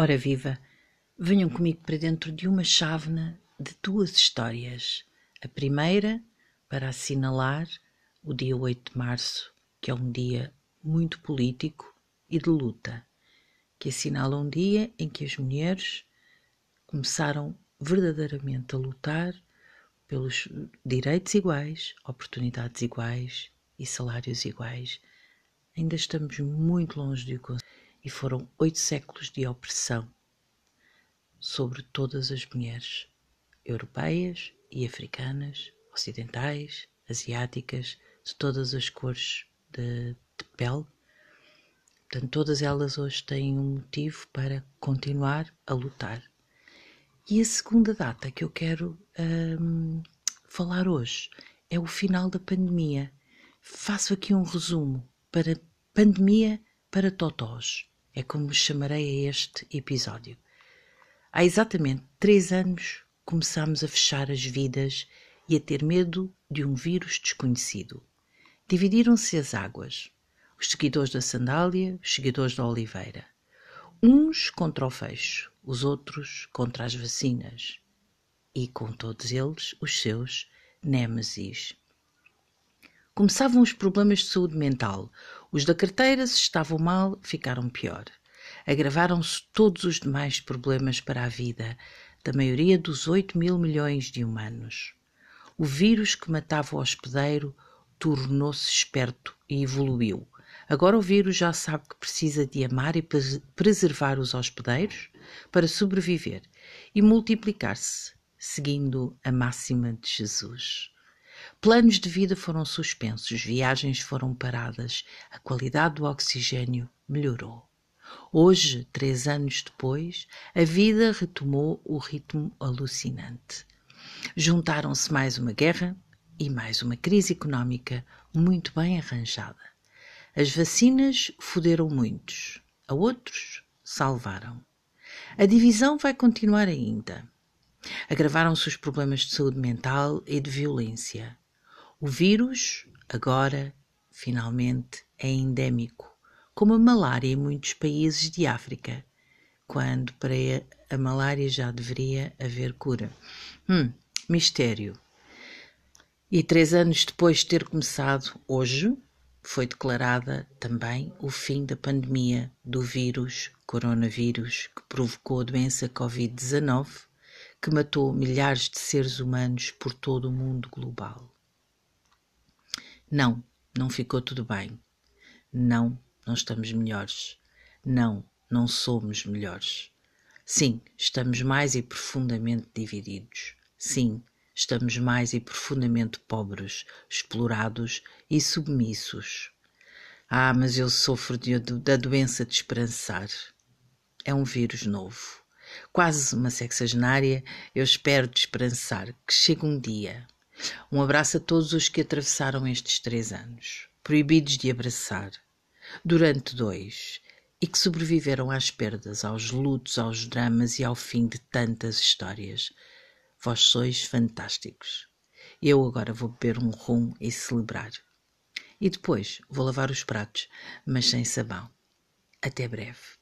Ora viva, venham comigo para dentro de uma chávena de duas histórias. A primeira, para assinalar o dia 8 de março, que é um dia muito político e de luta, que assinala um dia em que as mulheres começaram verdadeiramente a lutar pelos direitos iguais, oportunidades iguais e salários iguais. Ainda estamos muito longe de o conseguir e foram oito séculos de opressão sobre todas as mulheres europeias e africanas, ocidentais, asiáticas, de todas as cores de, de pele. Portanto, todas elas hoje têm um motivo para continuar a lutar. E a segunda data que eu quero hum, falar hoje é o final da pandemia. Faço aqui um resumo para pandemia para totós é como chamarei a este episódio. Há exatamente três anos começámos a fechar as vidas e a ter medo de um vírus desconhecido. Dividiram-se as águas. Os seguidores da sandália, os seguidores da oliveira. Uns contra o fecho, os outros contra as vacinas. E com todos eles os seus némesis. Começavam os problemas de saúde mental. Os da carteira, se estavam mal, ficaram pior. Agravaram-se todos os demais problemas para a vida da maioria dos 8 mil milhões de humanos. O vírus que matava o hospedeiro tornou-se esperto e evoluiu. Agora o vírus já sabe que precisa de amar e preservar os hospedeiros para sobreviver e multiplicar-se, seguindo a máxima de Jesus. Planos de vida foram suspensos, viagens foram paradas, a qualidade do oxigênio melhorou. Hoje, três anos depois, a vida retomou o ritmo alucinante. Juntaram-se mais uma guerra e mais uma crise económica muito bem arranjada. As vacinas fuderam muitos, a outros salvaram. A divisão vai continuar ainda. Agravaram-se os problemas de saúde mental e de violência. O vírus, agora, finalmente, é endémico, como a malária em muitos países de África, quando para a malária já deveria haver cura. Hum, mistério. E três anos depois de ter começado, hoje, foi declarada também o fim da pandemia do vírus coronavírus que provocou a doença Covid-19, que matou milhares de seres humanos por todo o mundo global. Não, não ficou tudo bem. Não, não estamos melhores. Não, não somos melhores. Sim, estamos mais e profundamente divididos. Sim, estamos mais e profundamente pobres, explorados e submissos. Ah, mas eu sofro de, da doença de esperançar. É um vírus novo. Quase uma sexagenária, eu espero de esperançar que chegue um dia um abraço a todos os que atravessaram estes três anos, proibidos de abraçar, durante dois, e que sobreviveram às perdas, aos lutos, aos dramas e ao fim de tantas histórias. Vós sois fantásticos. Eu agora vou beber um rum e celebrar. E depois vou lavar os pratos, mas sem sabão. Até breve.